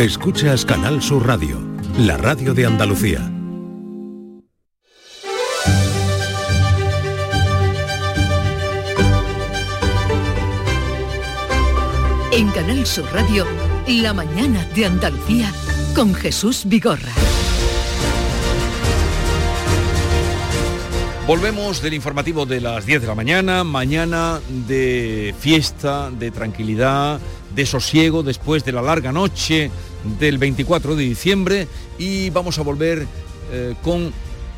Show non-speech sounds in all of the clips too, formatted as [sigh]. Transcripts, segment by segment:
Escuchas Canal Sur Radio, la radio de Andalucía. En Canal Sur Radio, la mañana de Andalucía con Jesús Vigorra. Volvemos del informativo de las 10 de la mañana, mañana de fiesta, de tranquilidad, de sosiego después de la larga noche del 24 de diciembre y vamos a volver eh, con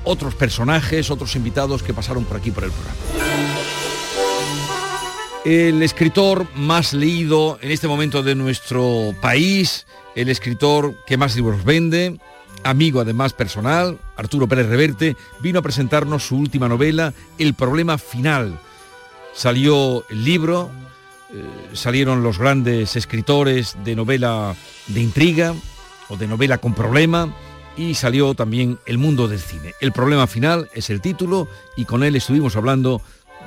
otros personajes, otros invitados que pasaron por aquí por el programa. El escritor más leído en este momento de nuestro país, el escritor que más libros vende, amigo además personal, Arturo Pérez Reverte, vino a presentarnos su última novela, El problema final. Salió el libro, eh, salieron los grandes escritores de novela de intriga o de novela con problema y salió también El mundo del cine. El problema final es el título y con él estuvimos hablando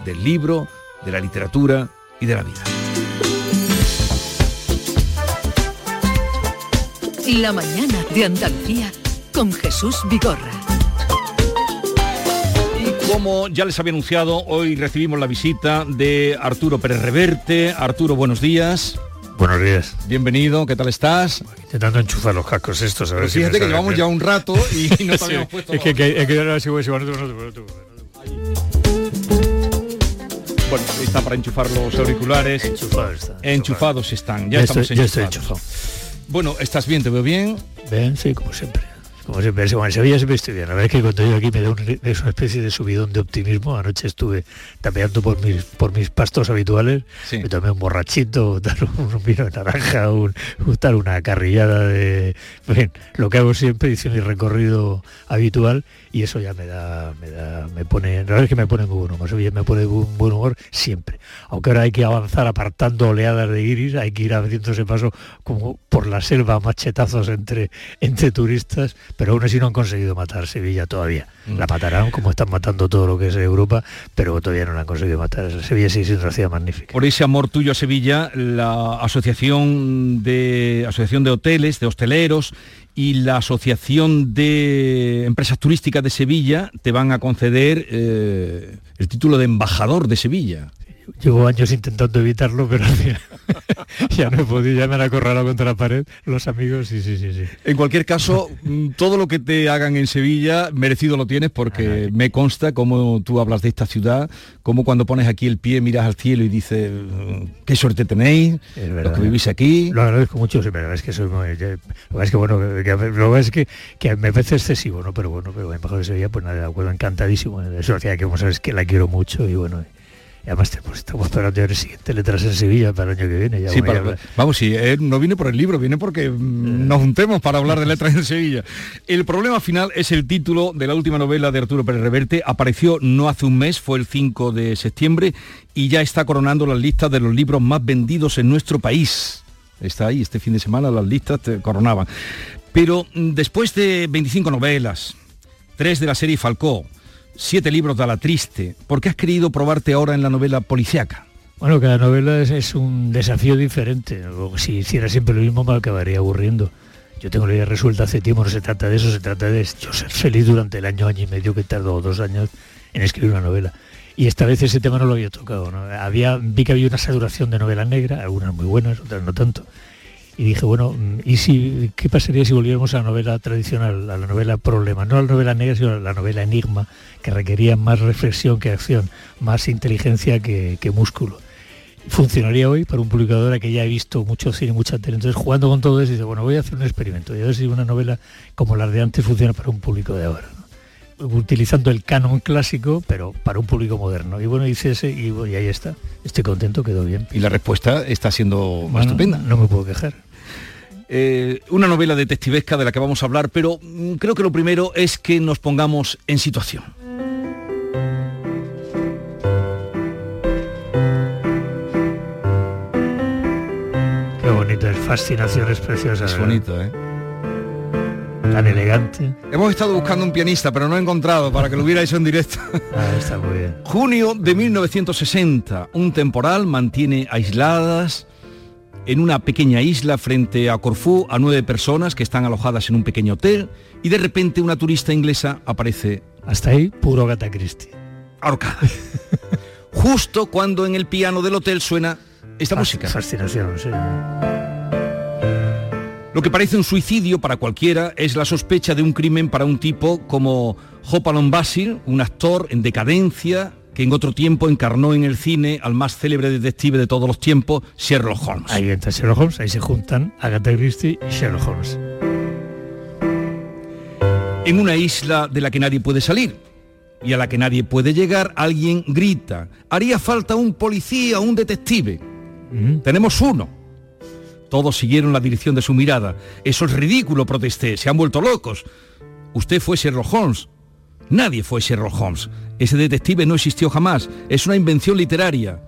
del libro, de la literatura y de la vida. La mañana de Andalucía con Jesús Vigorra. Como ya les había anunciado, hoy recibimos la visita de Arturo Pérez Reverte. Arturo, buenos días. Buenos días. Bienvenido, ¿qué tal estás? Intentando enchufar los cascos estos, a ver Pues si fíjate que llevamos bien. ya un rato y [laughs] no Sí, habíamos puesto... Es que, que, es que ahora sí voy, sí, bueno, tú, bueno, tú, bueno, tú. Bueno, está para enchufar los auriculares. Enchufado está. Enchufados están, ya, Ya estamos estoy- ya estoy enchufados. Bueno, ¿estás bien? ¿Te veo bien? Ven, sí, como siempre. Como siempre, bueno, en Sevilla siempre estoy bien. La verdad es que cuando yo aquí me da un- es una especie de subidón de optimismo. Anoche estuve tapeando por mis, por mis pastos habituales. Sí. Me tomé un borrachito, tal, un vino de naranja, un, tal, una carrillada de... En fin, lo que hago siempre, hice mi recorrido habitual y eso ya me da, me da, me pone, la verdad es que me pone muy buen humor. Sevilla me pone un buen humor siempre. Aunque ahora hay que avanzar apartando oleadas de iris, hay que ir abriéndose paso como por la selva, machetazos entre, entre turistas, pero aún así no han conseguido matar Sevilla todavía. Mm. La matarán como están matando todo lo que es Europa, pero todavía no la han conseguido matar. Sevilla sigue siendo una ciudad magnífica. Por ese amor tuyo a Sevilla, la asociación de asociación de hoteles, de hosteleros y la asociación de empresas turísticas de Sevilla te van a conceder eh, el título de embajador de Sevilla. Llevo años intentando evitarlo, pero al final [laughs] ya no he podido, ya me han acorralado contra la pared los amigos, sí, sí, sí, sí. En cualquier caso, mm, todo lo que te hagan en Sevilla, merecido lo tienes porque me consta cómo tú hablas de esta ciudad, cómo cuando pones aquí el pie miras al cielo y dices, mm, qué suerte tenéis, Es los que vivís aquí. Lo agradezco mucho, sí, pero es que soy muy, ya- lo es que bueno, lo es que, que me parece excesivo, ¿no? Pero bueno, pero embajador de Sevilla, pues nada, de acuerdo, encantadísimo. Eso hacía que vamos a ver, es que la quiero mucho y bueno. Y además te- pues, estamos esperando el siguiente letras en Sevilla para el año que viene. Ya, Sí, para- vamos, sí, eh, no viene por el libro, viene porque mm, nos juntemos para hablar de letras en Sevilla. El problema final es el título de la última novela de Arturo Pérez Reverte. Apareció no hace un mes, fue el 5 de septiembre, y ya está coronando las listas de los libros más vendidos en nuestro país. Está ahí, este fin de semana las listas te coronaban. Pero mm, después de 25 novelas, tres de la serie Falcó, siete libros de La Triste, ¿por qué has querido probarte ahora en la novela policiaca? Bueno, cada novela es, un desafío diferente. Si hiciera siempre lo mismo me acabaría aburriendo. Yo tengo la idea resuelta hace tiempo, no se trata de eso, se trata de yo ser feliz durante el año, año y medio que tardó, dos años en escribir una novela. Y esta vez ese tema no lo había tocado. ¿no? Había, vi que había una saturación de novela negra, algunas muy buenas, otras no tanto. Y dije, bueno, mm, ¿y si, qué pasaría si volviéramos a la novela tradicional, a la novela problema? No a la novela negra, sino a la novela enigma, que requería más reflexión que acción, más inteligencia que, que músculo. Funcionaría hoy para un publicador que ya he visto mucho cine, mucha tele. Entonces, jugando con todo eso, dice, bueno, voy a hacer un experimento y a ver si una novela como la de antes funciona para un público de ahora. ¿no? Utilizando el canon clásico, pero para un público moderno. Y bueno, hice ese y, bueno, y ahí está. Estoy contento, quedó bien. Y la respuesta está siendo Bueno, estupenda. No me puedo quejar. Eh, una novela detectivesca de la que vamos a hablar, pero mm, creo que lo primero es que nos pongamos en situación. Qué bonito, es fascinaciones preciosas. Es ¿verdad? bonito, ¿eh? Tan elegante. Hemos estado buscando un pianista, pero no he encontrado para que lo hubiera hecho en directo. [laughs] Ah, está muy bien. Junio de 1960, un temporal mantiene aisladas en una pequeña isla frente a Corfú a nueve personas que están alojadas en un pequeño hotel y de repente una turista inglesa aparece. Hasta ahí, puro Agatha Christie. Ahorcada. [laughs] Justo cuando en el piano del hotel suena esta música. Fascinación, sí. Lo que parece un suicidio para cualquiera es la sospecha de un crimen para un tipo como Hopalong Basil, un actor en decadencia que en otro tiempo encarnó en el cine al más célebre detective de todos los tiempos, Sherlock Holmes. Ahí entra Sherlock Holmes, ahí se juntan Agatha Christie y Sherlock Holmes. En una isla de la que nadie puede salir y a la que nadie puede llegar, alguien grita, haría falta un policía, un detective. Mm. Tenemos uno. Todos siguieron la dirección de su mirada. Eso es ridículo, protesté. Se han vuelto locos. Usted fue Sherlock Holmes. Nadie fue Sherlock Holmes. Ese detective no existió jamás. Es una invención literaria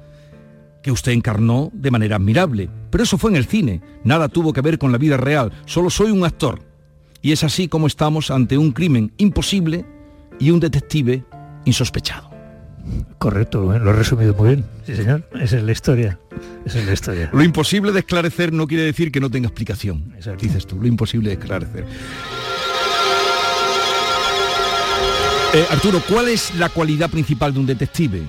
que usted encarnó de manera admirable. Pero eso fue en el cine. Nada tuvo que ver con la vida real. Solo soy un actor. Y es así como estamos ante un crimen imposible y un detective insospechado. Correcto, lo he resumido muy bien. Sí, señor. Esa es la historia. Esa es la historia. Lo imposible de esclarecer no quiere decir que no tenga explicación. Exacto. Dices tú, lo imposible de esclarecer. Eh, Arturo, ¿cuál es la cualidad principal de un detective?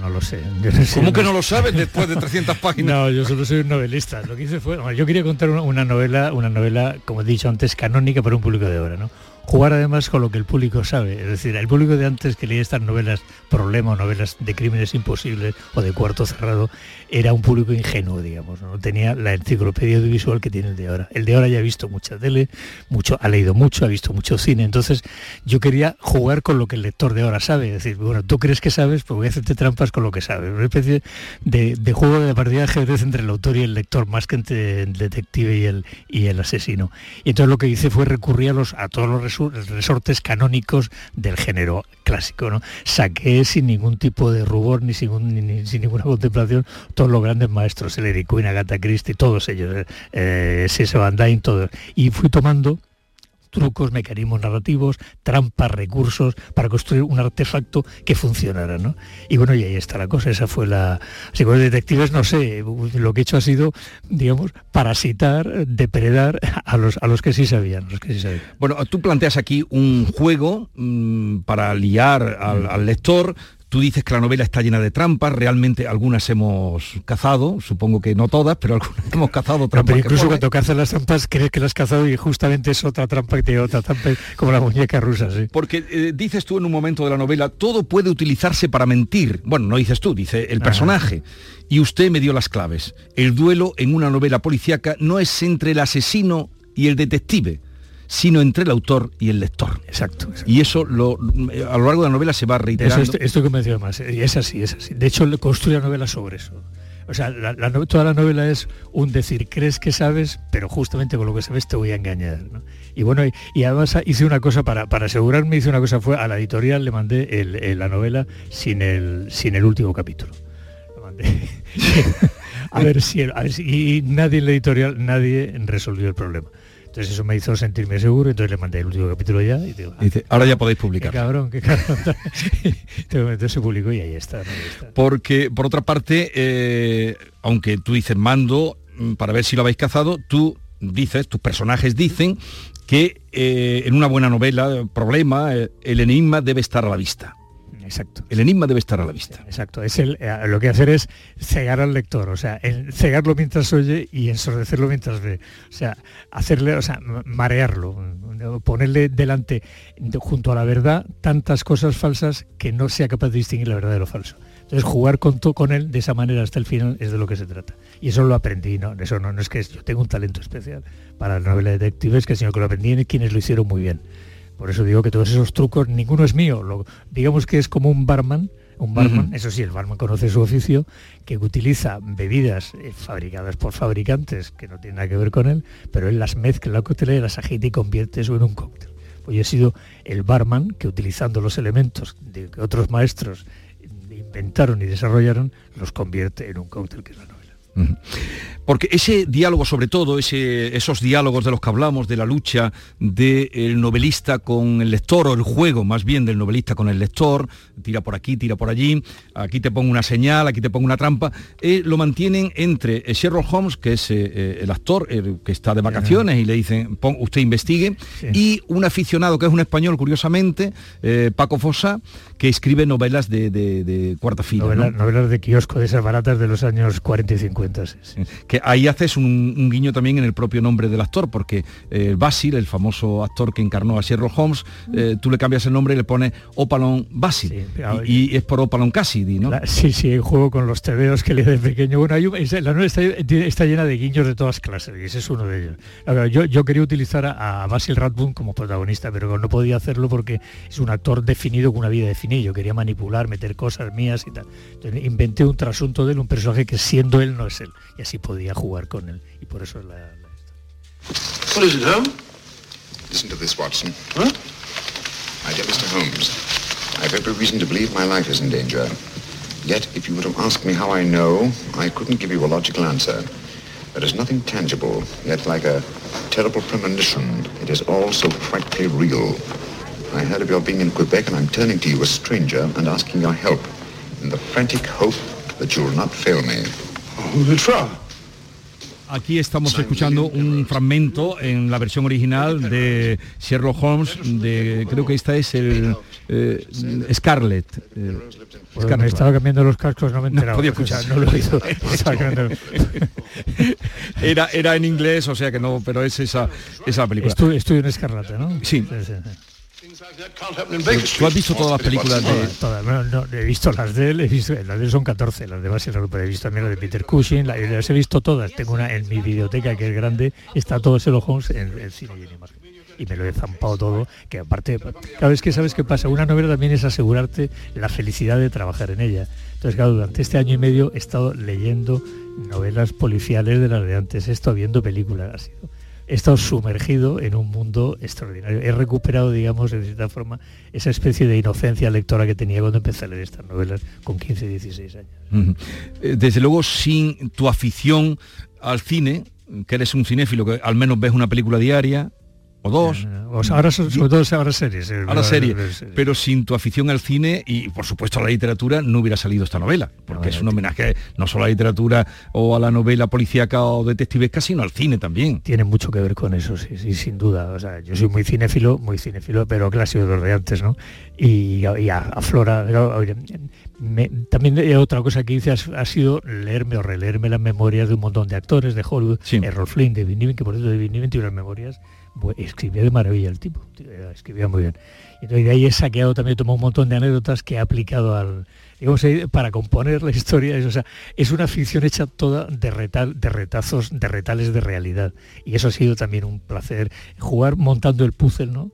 No lo sé. Yo no sé, ¿Cómo que no lo sabes después de [laughs] 300 páginas? No, yo solo soy un novelista. Lo que hice fue, bueno, yo quería contar una, una novela, una novela, como he dicho antes, canónica para un público de ahora, ¿no? Jugar además con lo que el público sabe. Es decir, el público de antes que leía estas novelas problema novelas de crímenes imposibles o de cuarto cerrado era un público ingenuo, digamos. No tenía la enciclopedia audiovisual que tiene el de ahora. El de ahora ya ha visto mucha tele, mucho, ha leído mucho, ha visto mucho cine. Entonces yo quería jugar con lo que el lector de ahora sabe. Es decir, bueno, tú crees que sabes, pues voy a hacerte trampas con lo que sabes. Una especie de, juego de partida de ajedrez entre el autor y el lector, más que entre el detective y el, y el asesino. Y entonces lo que hice fue recurrir a, los, a todos los resu- resortes canónicos del género clásico. ¿no? Saqué sin ningún tipo de rubor ni sin, ni- ni sin ninguna [laughs] contemplación todos los grandes maestros, Eric Queen, Agatha Christie, todos ellos, eh, C.S. Van Dyne, todos. Y fui tomando trucos, mecanismos narrativos, trampas, recursos para construir un artefacto que funcionara, ¿no? Y bueno, y ahí está la cosa, esa fue la... Así que los detectives, no sé, lo que he hecho ha sido, digamos, parasitar, depredar a los, a los que sí sabían, los que sí sabían. Bueno, tú planteas aquí un juego mm, para liar al, al lector. Tú dices que la novela está llena de trampas, realmente algunas hemos cazado, supongo que no todas, pero algunas [laughs] hemos cazado No, trampas. pero incluso cuando cazas las trampas crees que las has cazado y justamente es otra trampa que otra trampa, como la muñeca rusa, sí. Porque eh, dices tú en un momento de la novela, todo puede utilizarse para mentir. Bueno, no dices tú, dice el Ah. personaje. Y usted me dio las claves. El duelo en una novela policíaca no es entre el asesino y el detective, sino entre el autor y el lector. Exacto. exacto. Y eso lo, a lo largo de la novela se va Eso reiterando. estoy, estoy convencido más. Y es así, es así. De hecho, le construye la novela sobre eso. O sea, la- toda la novela es un decir, crees que sabes, pero justamente con lo que sabes te voy a engañar. ¿no? Y bueno, y, y además hice una cosa para, para asegurarme, hice una cosa, fue a la editorial le mandé el- el- la novela sin el, sin el último capítulo. Lo mandé. [laughs] [laughs] a ver si, a ver si- y nadie en la editorial, nadie resolvió el problema. Entonces eso me hizo sentirme seguro, entonces le mandé el último capítulo ya y digo, ah, Dice, ahora ya podéis Qué publicar. cabrón, qué cabrón. [laughs] Entonces se publicó y ahí está. ¿no? Ahí está. Porque, por otra parte, eh, aunque tú dices mando mm, para ver si lo habéis cazado, tú dices, tus personajes dicen que eh, en una buena novela, problema, eh, el enigma debe estar a la vista. Exacto. El enigma debe estar a la vista. Exacto, es el, eh, lo que hacer es cegar al lector, o sea, el cegarlo mientras oye y ensordecerlo mientras ve. O sea, hacerle, o sea, ma- marearlo, ponerle delante, de- junto a la verdad, tantas cosas falsas que no sea capaz de distinguir la verdad de lo falso. Entonces jugar con, to- con él de esa manera hasta el final es de lo que se trata. Y eso lo aprendí, ¿no? Eso no, no es que yo tengo un talento especial para la novela de detectives, que sino que lo aprendí en quienes lo hicieron muy bien. Por eso digo que todos esos trucos, ninguno es mío. Lo- digamos que es como un barman, un barman, eso sí, el barman conoce su oficio, que utiliza bebidas eh, fabricadas por fabricantes que no tienen nada que ver con él, pero él las mezcla en la coctelera, las agita y convierte eso en un cóctel. Pues yo he sido el barman que utilizando los elementos de que otros maestros inventaron y desarrollaron, los convierte en un cóctel que es la. Porque ese diálogo, sobre todo, ese, esos diálogos de los que hablamos, de la lucha del novelista con el lector, o el juego más bien del novelista con el lector, tira por aquí, tira por allí, aquí te pongo una señal, aquí te pongo una trampa, eh, lo mantienen entre Sherlock Holmes, que es eh, eh, el actor que está de vacaciones y le dicen, usted investigue, y un aficionado que es un español, curiosamente, Paco Fosa, que escribe novelas de, cuarta fila. Novelas de kiosco, de esas baratas de los años 40 y 50. Que ahí haces un, guiño también en el propio nombre del actor, porque eh, Basil, el famoso actor que encarnó a Sherlock Holmes, eh, tú le cambias el nombre y le pones Opalon Basil. y, es por Opalon Cassidy, ¿no? sí, sí, juego con los tebeos que le de pequeño. Bueno, la novela está, llena de guiños de todas clases, y ese es uno de ellos. yo, yo quería utilizar a, Basil Rathbone como protagonista, pero no podía hacerlo porque es un actor definido con una vida definida. Yo quería manipular, meter cosas mías y tal. Entonces, inventé un trasunto de él, un personaje que siendo él no es él. Y así podía jugar con él y por eso es la, la What is it, Holmes? Listen to this, Watson. Huh? My dear Mr. Holmes, I have every reason to believe my life is in danger. Yet, if you were to ask me how I know, I couldn't give you a logical answer. There is nothing tangible, yet like a terrible premonition, it is all so frightfully real. I heard of your being in Quebec, and I'm turning to you, a stranger, and asking your help, in the frantic hope that you will not fail me. Aquí estamos escuchando un fragmento en la versión original de Sherlock Holmes, de creo que esta es el eh, Scarlett. Eh, estaba cambiando los cascos, no me enteraba. No podía escuchar, no lo he [laughs] era, era en inglés, o sea que no, pero es esa, esa película. Estudio, en Escarlata, ¿no? sí, sí, sí. ¿Tú has visto todas las películas de...? Todas, no, he visto las de él, he visto, las de él son 14, las demás pero he visto también las de Peter Cushing, las he visto todas. Tengo una en mi biblioteca que es grande, está todo Sherlock Holmes en el cine y en imagen y me lo he zampado todo, que aparte, cada vez que sabes qué pasa, una novela también es asegurarte la felicidad de trabajar en ella. Entonces, claro, durante este año y medio he estado leyendo novelas policiales de las de antes, he estado viendo películas, ha sido he estado sumergido en un mundo extraordinario. He recuperado, digamos, de cierta forma, esa especie de inocencia lectora que tenía cuando empecé a leer estas novelas con 15, 16 años. Eh, desde luego, sin tu afición al cine, que eres un cinéfilo que al menos ves una película diaria, o dos. ahora sobre todo ahora series. Eh, ahora series. Pero sin tu afición al cine y por supuesto a la literatura no hubiera salido esta novela, porque es un homenaje no solo a la literatura o a la novela policíaca o detectivesca, sino al cine también. Tiene mucho que ver con eso, sí, sí sin duda. O sea, yo soy muy cinéfilo, muy cinéfilo, pero clásico de los de antes, ¿no? Y, a Flora también otra cosa que hice ha, sido leerme o releerme las memorias de un montón de actores de Hollywood, Errol Flynn, de Niven, que por eso de Niven tiene unas memorias escribía de maravilla el tipo, escribía muy bien. Entonces de ahí he saqueado también, tomado un montón de anécdotas que he aplicado al, digamos, eh, para componer la historia. Es, o sea, es una ficción hecha toda de, retal, de retazos, de retales de realidad. Y eso ha sido también un placer, jugar montando el puzzle, ¿no?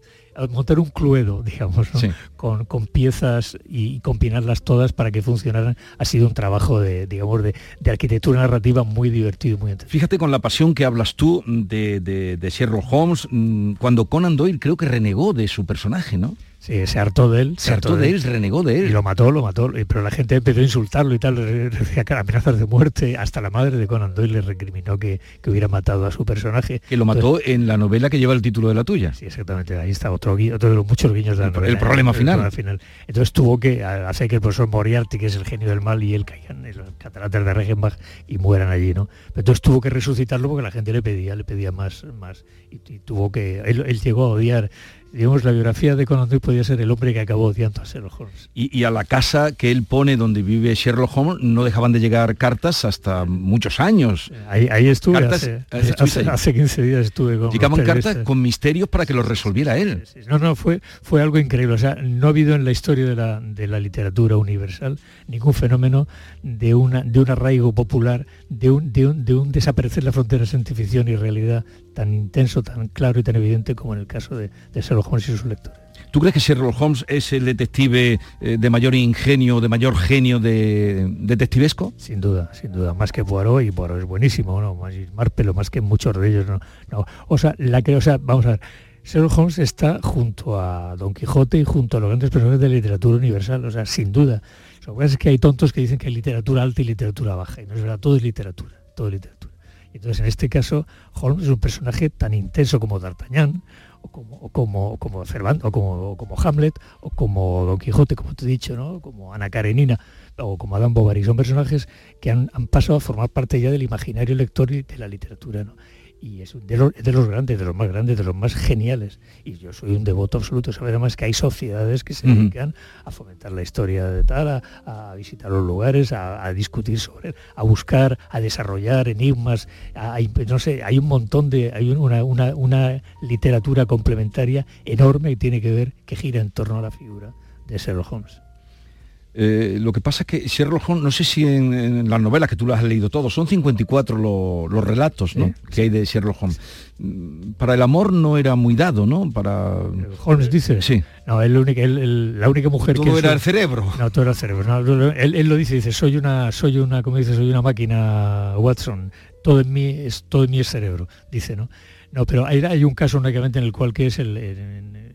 Montar un cluedo, digamos, con, con, piezas y, combinarlas todas para que funcionaran, ha sido un trabajo de, digamos, de, arquitectura narrativa muy divertido y muy interesante. Fíjate con la pasión que hablas tú de, de Sherlock Holmes, mm, cuando Conan Doyle creo que renegó de su personaje, ¿no? Sí, se hartó de él. Se, hartó, de él, renegó de él. Y lo mató, lo mató. Pero la gente empezó a insultarlo y tal, decía amenazas de muerte. Hasta la madre de Conan Doyle le recriminó que, hubiera matado a su personaje. Que lo mató en la novela que lleva el título de la tuya. Sí, exactamente. Ahí está otro, otro de los muchos guiños de la novela. El problema, final. final. Entonces tuvo que hacer que el profesor Moriarty, que es el genio del mal, y él caigan en los cataratas de Regenbach y mueran allí, ¿no? entonces tuvo que resucitarlo porque la gente le pedía, le pedía más, más. Y, tuvo que. él llegó a odiar digamos, la biografía de Conan Doyle podía ser el hombre que acabó odiando a Sherlock Holmes. Y, a la casa que él pone donde vive Sherlock Holmes no dejaban de llegar cartas hasta muchos años. Ahí, estuve, hace, 15 días estuve con Llegaban cartas con misterios para que los resolviera él. No, no, fue, fue algo increíble. O sea, no ha habido en la historia de la, de la literatura universal ningún fenómeno de, una, de un arraigo popular, de un, de un, de un desaparecer la frontera entre ficción y realidad tan intenso, tan claro y tan evidente como en el caso de, de Sherlock Holmes y sus lectores. ¿Tú crees que Sherlock Holmes es el detective eh, de mayor ingenio, de mayor genio de detectivesco? Sin duda, sin duda, más que Poirot, y Poirot es buenísimo, ¿no? Más, más pero más que muchos de ellos, ¿no? no. O sea, la que, o sea, vamos a ver, Sherlock Holmes está junto a Don Quijote y junto a los grandes personajes de la literatura universal, o sea, sin duda. Lo que pasa es que hay tontos que dicen que hay literatura alta y literatura baja, y no es verdad, todo es literatura todo literatura. Entonces, en este caso, Holmes es un personaje tan intenso como D'Artagnan, o como, como, como Cervantes, o como, como Hamlet, o como Don Quijote, como te he dicho, ¿no? como Ana Karenina, o como Adam Bovary. Son personajes que han, han, pasado a formar parte ya del imaginario lector y de la literatura. ¿no? Y es de los, de los, grandes, de los más grandes, de los más geniales. Y yo soy un devoto absoluto. Saber además que hay sociedades que se dedican a fomentar la historia de tal, a, visitar los lugares, a, discutir sobre a buscar, a desarrollar enigmas. no sé, hay un montón de, hay una, una, una literatura complementaria enorme que tiene que ver, que gira en torno a la figura de Sherlock Holmes. Eh, lo que pasa es que Sherlock Holmes, no sé si en, las novelas que tú las has leído todo, son 54 los relatos que hay de Sherlock Holmes. Mm, para el amor no era muy dado, ¿no? Para Holmes dice. Sí. No, él, la única mujer todo era el cerebro. No, todo era el cerebro. él, lo dice, dice, soy una, soy una, como dice, soy una máquina Watson. Todo en mí es, todo en mí es cerebro, dice, ¿no? No, pero hay, hay un caso únicamente en el cual que es el,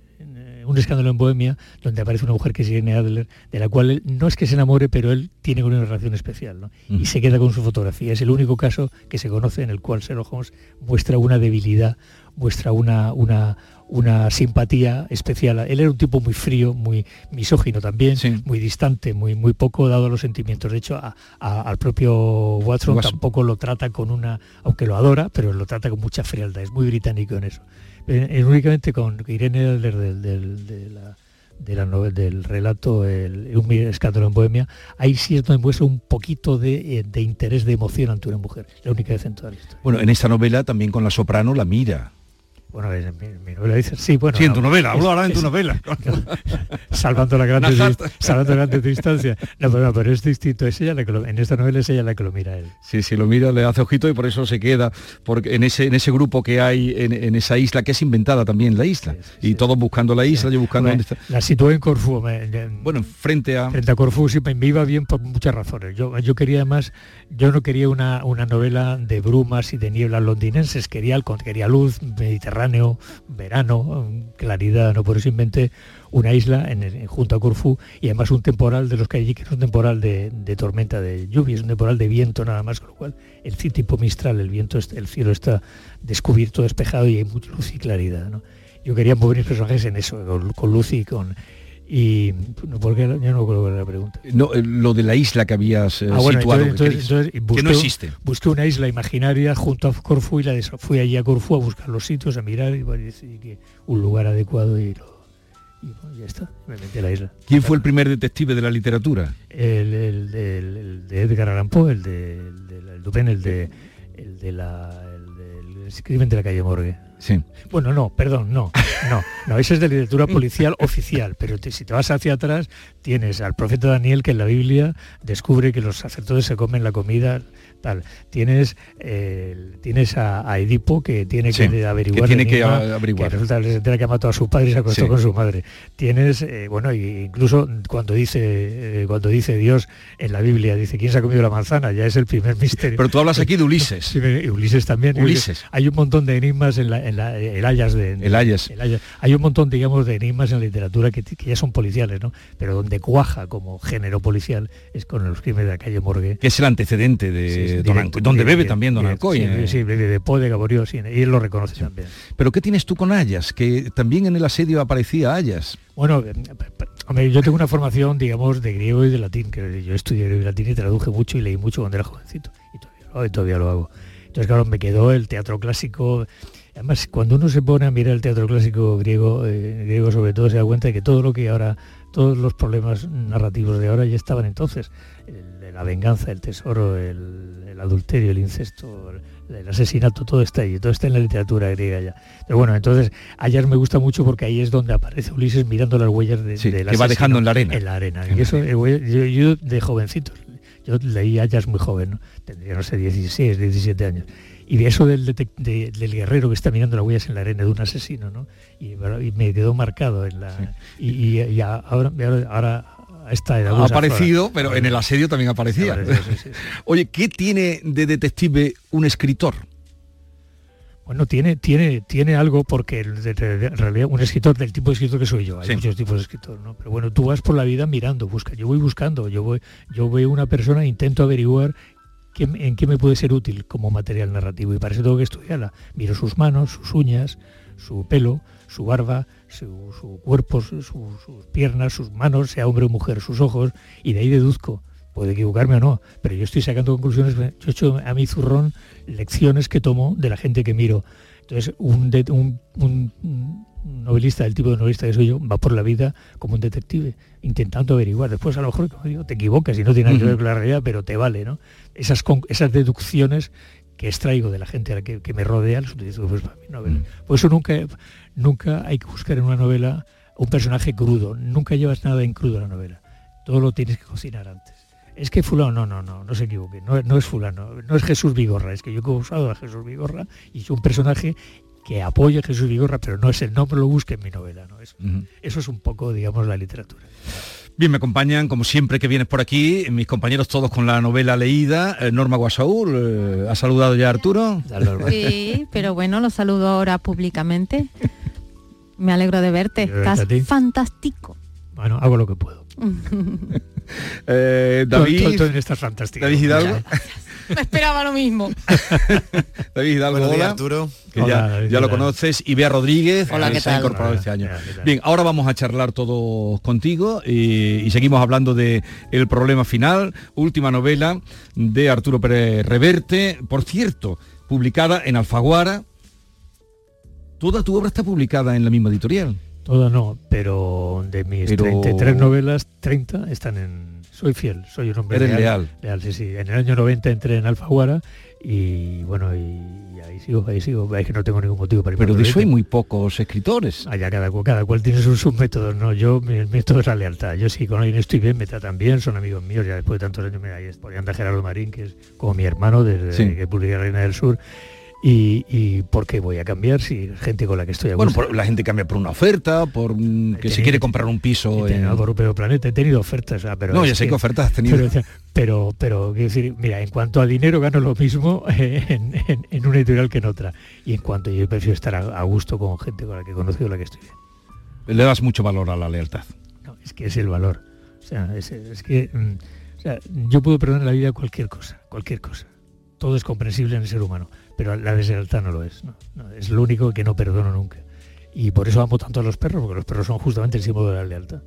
un escándalo en Bohemia, donde aparece una mujer que es Irene Adler, de la cual él, no es que se enamore, pero él tiene una relación especial, y se queda con su fotografía. Es el único caso que se conoce en el cual Sherlock Holmes muestra una debilidad, muestra una, una, una simpatía especial. Él era un tipo muy frío, muy misógino también, muy distante, muy, muy poco dado a los sentimientos. De hecho, al propio Watson, tampoco lo trata con una, aunque lo adora, pero lo trata con mucha frialdad. Es muy británico en eso. Eh, únicamente con Irene Adler del, de la de la novela, del relato el, Un escándalo en Bohemia, ahí sí es muestra un poquito de, eh, de, interés, de emoción ante una mujer, la única la historia. Bueno, en esta novela también con la soprano la mira. Bueno, en mi, novela dice, sí, bueno. Sí, en tu novela, hablo ahora en tu novela. [laughs] salvando la gran [laughs] salvando la gran distancia. No, pero, es distinto, es ella la que en esta novela es ella la que lo mira él. Sí, sí, lo mira, le hace ojito y por eso se queda, porque en ese, en ese grupo que hay en, esa isla, que es inventada también la isla, y todos buscando la isla, yo buscando dónde está. La situé en Corfú. bueno, frente a... Frente a Corfú, sí, me iba bien por muchas razones. Yo, yo quería además, yo no quería una, una novela de brumas y de nieblas londinenses, quería, quería luz, Verano, claridad, ¿no? Por eso inventé una isla en, junto a Corfú y además un temporal de los que hay allí, que es un temporal de, tormenta, de lluvia, es un temporal de viento nada más, con lo cual el tipo mistral, el viento, el cielo está descubierto, despejado y hay mucha luz y claridad. Yo quería mover mis personajes en eso, con luz y con, y porque yo no creo que la pregunta. No, eh, lo de la isla que habías eh, ah, situado, que, no existe. Busqué una isla imaginaria junto a Corfú y la fui allí a Corfú a buscar los sitios, a mirar y, que un lugar adecuado y, ya está, me metí a la isla. ¿Quién fue el primer detective de la literatura? El, de Edgar Allan Poe, el de, el Dupin, el de, el de la, el del crimen de la calle Morgue. Bueno, no, perdón, no, no, no, eso es de literatura policial oficial, pero si te vas hacia atrás tienes al profeta Daniel que en la Biblia descubre que los sacerdotes se comen la comida tal. Tienes tienes a, Edipo que tiene que averiguar. Que tiene que averiguar. resulta que se que ha matado a su padre y se acostó con su madre. Tienes, eh, bueno, incluso cuando dice eh, cuando dice Dios en la Biblia, dice quién se ha comido la manzana, ya es el primer misterio. Pero tú hablas aquí de [laughs] Ulises. Sí, Ulises también. Ulises. Hay un montón de enigmas en, la, en el Ayas de. El Ayas. Hay un montón, digamos, de enigmas en la literatura que, ya son policiales, ¿no? Pero donde cuaja como género policial es con los crímenes de la calle Morgue. Que es el antecedente de, donde bebe también Don Alcoy. Sí, sí, bebe de Po, de Gaborio, y él lo reconoce también. Pero ¿qué tienes tú con Ayas? Que también en el asedio aparecía Ayas. Bueno, hombre, yo tengo una formación, digamos, de griego y de latín, que yo estudié griego y latín y traduje mucho y leí mucho cuando era jovencito, y todavía lo, y todavía lo hago. Entonces, claro, me quedó el teatro clásico. Además, cuando uno se pone a mirar el teatro clásico griego, eh, griego sobre todo, se da cuenta de que todo lo que ahora, todos los problemas narrativos de ahora ya estaban entonces. La venganza, el tesoro, el, el adulterio, el incesto, el, asesinato, todo está ahí, todo está en la literatura griega ya. Pero bueno, entonces Ayas me gusta mucho porque ahí es donde aparece Ulises mirando las huellas de, sí, que va dejando en la arena. En la arena. Y eso, yo, de jovencito, yo leí Ayas muy joven, tendría, no sé, 16, 17 años. Y de eso del, del guerrero que está mirando las huellas en la arena de un asesino, ¿no? Y, me quedó marcado en la... Y, ahora, ahora ha aparecido, pero en el asedio también aparecía. [laughs] Oye, ¿qué tiene de detective un escritor? Bueno, tiene, tiene, tiene algo porque en realidad un escritor del tipo de escritor que soy yo, hay muchos tipos de escritor, ¿no? Pero bueno, tú vas por la vida mirando, busca, yo voy buscando, yo voy, yo veo una persona, intento averiguar ¿en qué me puede ser útil como material narrativo? Y para eso tengo que estudiarla. Miro sus manos, sus uñas, su pelo, su barba, su, cuerpo, sus piernas, sus manos, sea hombre o mujer, sus ojos, y de ahí deduzco. Puede equivocarme o no, pero yo estoy sacando conclusiones. Yo he hecho a mi zurrón lecciones que tomo de la gente que miro. Entonces, un, un novelista del tipo de novelista que soy yo va por la vida como un detective, intentando averiguar. Después a lo mejor, como digo, te equivocas y no tiene nada que ver con la realidad, pero te vale, ¿no? Esas, esas deducciones que extraigo de la gente a la que, me rodea, los utilizo pues, para mi novela. Por eso nunca, nunca hay que buscar en una novela un personaje crudo, nunca llevas nada en crudo a la novela. Todo lo tienes que cocinar antes. Es que fulano, no, no, no, no se equivoque, no, no es fulano, no es Jesús Vigorra, es que yo he usado a Jesús Vigorra y es un personaje que apoya a Jesús Vigorra, pero no es el nombre, lo busque en mi novela. ¿no? Eso, eso es un poco, digamos, la literatura. Bien, me acompañan, como siempre que vienes por aquí, mis compañeros todos con la novela leída. Eh, Norma Guasaúl, eh, ¿ha saludado ya a Arturo? Sí, pero bueno, lo saludo ahora públicamente. Me alegro de verte, estás fantástico. Bueno, hago lo que puedo. [laughs] [laughs] Eh, David, estás fantástico. David Hidalgo. [laughs] Me esperaba lo mismo. [laughs] David Hidalgo, hola, Arturo. Que ya, lo conoces. Y Bea Rodríguez, hola, que se ha incorporado este año. Bien, ahora vamos a charlar todos contigo y, seguimos hablando de El problema final, última novela de Arturo Pérez Reverte. Por cierto, publicada en Alfaguara. Toda tu obra está publicada en la misma editorial. Toda no, pero de mis 33 novelas, 30 están en soy fiel, soy un hombre Eres leal. leal. sí, sí. En el año 90 entré en Alfaguara y bueno, y, ahí sigo, ahí sigo. Es que no tengo ningún motivo para ir Pero de eso hay muy pocos escritores. Allá cada, cada cual tiene sus, métodos, ¿no? Yo, mi método es la lealtad. Yo sí, con alguien estoy bien, me tratan bien, son amigos míos, ya después de tantos años, mira, ahí por anda Gerardo Marín, que es como mi hermano desde que publiqué Reina del Sur y, por qué voy a cambiar si gente con la que estoy a Bueno, la gente cambia por una oferta, por que se quiere comprar un piso en... por Europeo Planeta, he tenido ofertas, pero No, ya sé que, ofertas has tenido. Pero, pero, quiero decir, mira, en cuanto a dinero gano lo mismo [laughs] en, en, una editorial que en otra. Y en cuanto yo prefiero estar a, gusto con gente con la que he conocido la que estoy bien. Le das mucho valor a la lealtad. No, es que es el valor. O sea, es, que mm, yo puedo perdonar la vida cualquier cosa, cualquier cosa. Todo es comprensible en el ser humano pero la deslealtad no lo es. es lo único que no perdono nunca. Y por eso amo tanto a los perros, porque los perros son justamente el símbolo de la lealtad.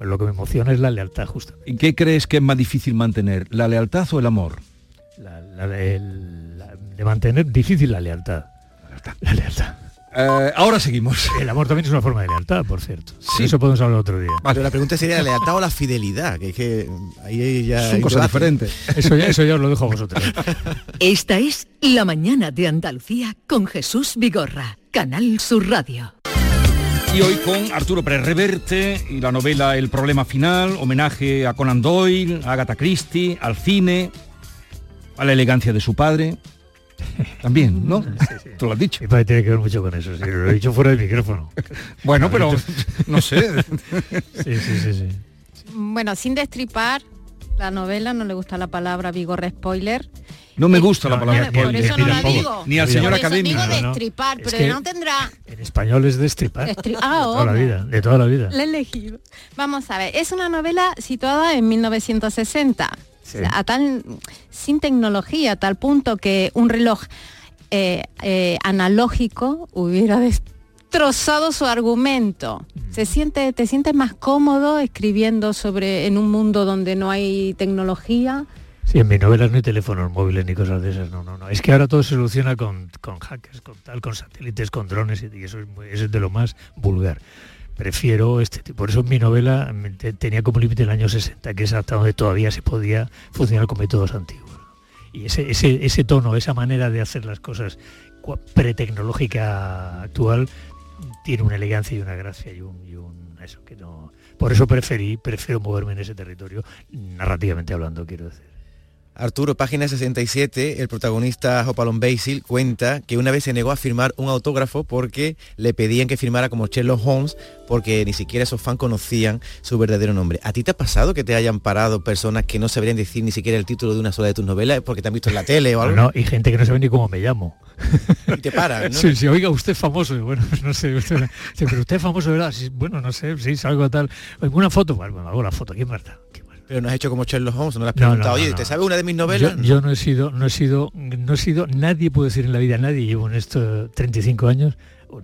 lo que me emociona es la lealtad justamente. ¿Y qué crees que es más difícil mantener, la lealtad o el amor? de mantener difícil la lealtad. La lealtad. Eh, ahora seguimos. El amor también es una forma de lealtad, por cierto. Sí. Eso podemos hablar otro día. Pero la pregunta sería la lealtad o la fidelidad, que es que ahí ya son cosas diferentes. Eso ya, eso ya os lo dejo a vosotros. Esta es La Mañana de Andalucía con Jesús Vigorra, Canal Sur Radio. Y hoy con Arturo Pérez Reverte y la novela El problema final, homenaje a Conan Doyle, a Agatha Christie, al cine, a la elegancia de su padre, [laughs] también, ¿no? Tú lo has dicho. Mi padre tiene que ver mucho con eso, lo he dicho fuera del micrófono. [laughs] bueno, pero no sé. [laughs] sí, sí, sí, sí. Bueno, sin destripar la novela, no le gusta la palabra vigor spoiler. No me gusta la palabra spoiler. Por eso no la digo. Ni al señor académico. digo destripar, pero no tendrá... En español es destripar. ah, de toda la vida, de toda la vida. La he elegido. Vamos a ver, es una novela situada en 1960 a tal, sin tecnología, a tal punto que un reloj eh, eh, analógico hubiera destrozado su argumento. Mm. Se siente, ¿Te sientes más cómodo escribiendo sobre en un mundo donde no hay tecnología? Sí, en mis novelas no hay teléfonos móviles ni cosas de esas, no, no, no. Es que ahora todo se soluciona con, hackers, con tal, con satélites, con drones, y eso es, es de lo más vulgar prefiero este tipo. Por eso mi novela tenía como límite el año 60, que es hasta donde todavía se podía funcionar con métodos antiguos. Y ese, ese, tono, esa manera de hacer las cosas pre-tecnológica actual tiene una elegancia y una gracia y un, y un eso que no. Por eso preferí, prefiero moverme en ese territorio, narrativamente hablando, quiero decir. Arturo, página 67, el protagonista Hopalon Basil cuenta que una vez se negó a firmar un autógrafo porque le pedían que firmara como Sherlock Holmes porque ni siquiera esos fans conocían su verdadero nombre. ¿A ti te ha pasado que te hayan parado personas que no sabrían decir ni siquiera el título de una sola de tus novelas porque te han visto en la tele o algo? No, y gente que no sabe ni cómo me llamo. [laughs] Y te paran, ¿no? Sí, sí, oiga, usted es famoso. Bueno, [laughs] no sé, usted, pero usted es famoso, ¿verdad? bueno, no sé, sí, salgo tal. Una foto, bueno, hago la foto, ¿quién más Pero no has hecho como Sherlock Holmes, no le has preguntado, oye, ¿te sabe una de mis novelas? Yo, no he sido, no he sido, no he sido, nadie puede decir en la vida, nadie, llevo en esto 35 años,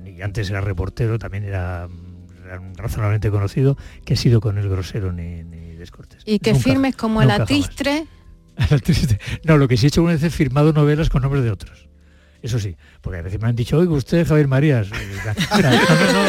y antes era reportero, también era, razonablemente conocido, que he sido con el grosero ni, descortés. Y que firmes como [laughs] el atistre. no, lo que sí he hecho una vez es firmado novelas con nombres de otros. Eso sí, porque a veces me han dicho, oiga, usted Javier Marías. [laughs]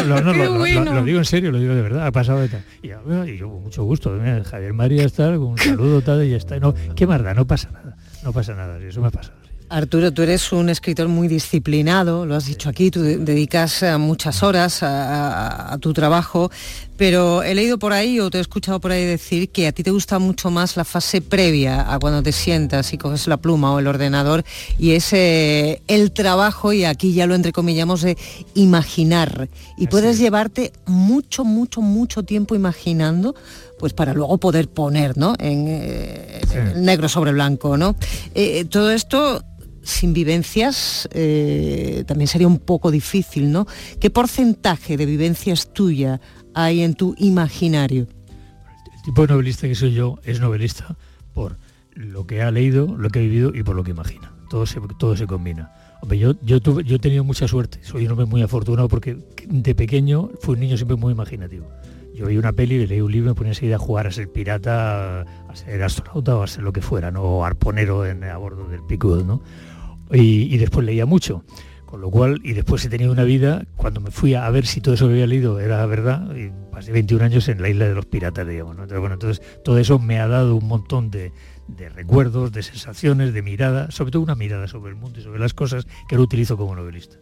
No, no, no, lo, digo en serio, lo digo de verdad, ha pasado de tal. Y yo, con mucho gusto, Javier Marías tal, un saludo tal, y ya está. No, qué más da, no pasa nada, no pasa nada, eso me ha pasado. Arturo, tú eres un escritor muy disciplinado, lo has dicho aquí, tú dedicas eh, muchas horas a, tu trabajo, pero he leído por ahí o te he escuchado por ahí decir que a ti te gusta mucho más la fase previa a cuando te sientas y coges la pluma o el ordenador y es eh, el trabajo, y aquí ya lo entrecomillamos, de imaginar. Y puedes llevarte mucho, mucho, mucho tiempo imaginando pues para luego poder poner ¿no? en, eh, negro sobre blanco. ¿no? todo esto sin vivencias eh, también sería un poco difícil, ¿no? ¿Qué porcentaje de vivencias tuya hay en tu imaginario? El tipo de novelista que soy yo es novelista por lo que ha leído, lo que ha vivido y por lo que imagina. Todo se, todo se combina. Yo, yo, tuve, yo he tenido mucha suerte, soy un hombre muy afortunado porque de pequeño fui un niño siempre muy imaginativo. Yo vi una peli, leí un libro, me ponía enseguida a jugar a ser pirata, a ser astronauta o a ser lo que fuera, ¿no? o arponero en, a bordo del Pico, ¿no? Y, después leía mucho. Con lo cual, y después he tenido una vida, cuando me fui a, ver si todo eso que había leído era verdad, y pasé 21 años en la isla de los piratas, digamos. Entonces, bueno, entonces todo eso me ha dado un montón de, recuerdos, de sensaciones, de mirada, sobre todo una mirada sobre el mundo y sobre las cosas que lo utilizo como novelista.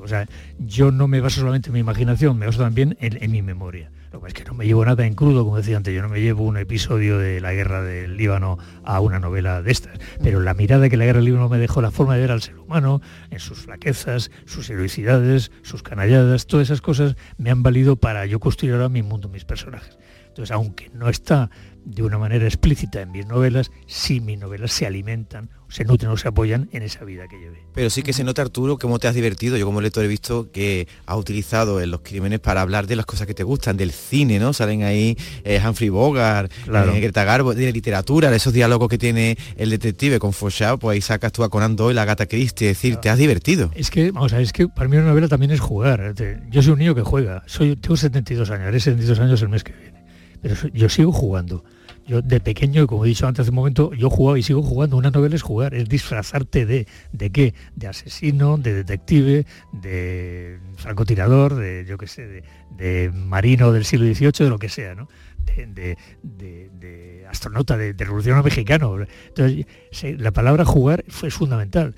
O sea, yo no me baso solamente en mi imaginación, me baso también en mi memoria. Lo que es que no me llevo nada en crudo, como decía antes, yo no me llevo un episodio de la guerra del Líbano a una novela de estas, pero la mirada que la guerra del Líbano me dejó, la forma de ver al ser humano, en sus flaquezas, sus heroicidades, sus canalladas, todas esas cosas me han valido para yo construir ahora mi mundo, mis personajes. Entonces, aunque no está de una manera explícita en mis novelas, sí mis novelas se alimentan, se nutren o se apoyan en esa vida que llevé. Pero sí que se nota, Arturo, cómo te has divertido. Yo como lector he visto que has utilizado en los crímenes para hablar de las cosas que te gustan, del cine, ¿no? Salen ahí eh, Humphrey Bogart, claro. Eh, Greta Garbo, de literatura, de esos diálogos que tiene el detective con Fauchard, pues ahí sacas tú a Conan Doyle, la Gata Christie, es decir, te has divertido. Es que, vamos a ver, es que para mí una novela también es jugar. Yo soy un niño que juega, soy, tengo 72 años, haré 72 años el mes que viene, pero yo sigo jugando. Yo de pequeño, como he dicho antes hace un momento, yo jugaba y sigo jugando. Una novela es jugar, es disfrazarte de, ¿de qué? De asesino, de detective, de francotirador, de, yo qué sé, de, marino del siglo XVIII, de lo que sea, ¿no? De, astronauta, de, revolucionario mexicano. Entonces, la palabra jugar fue fundamental.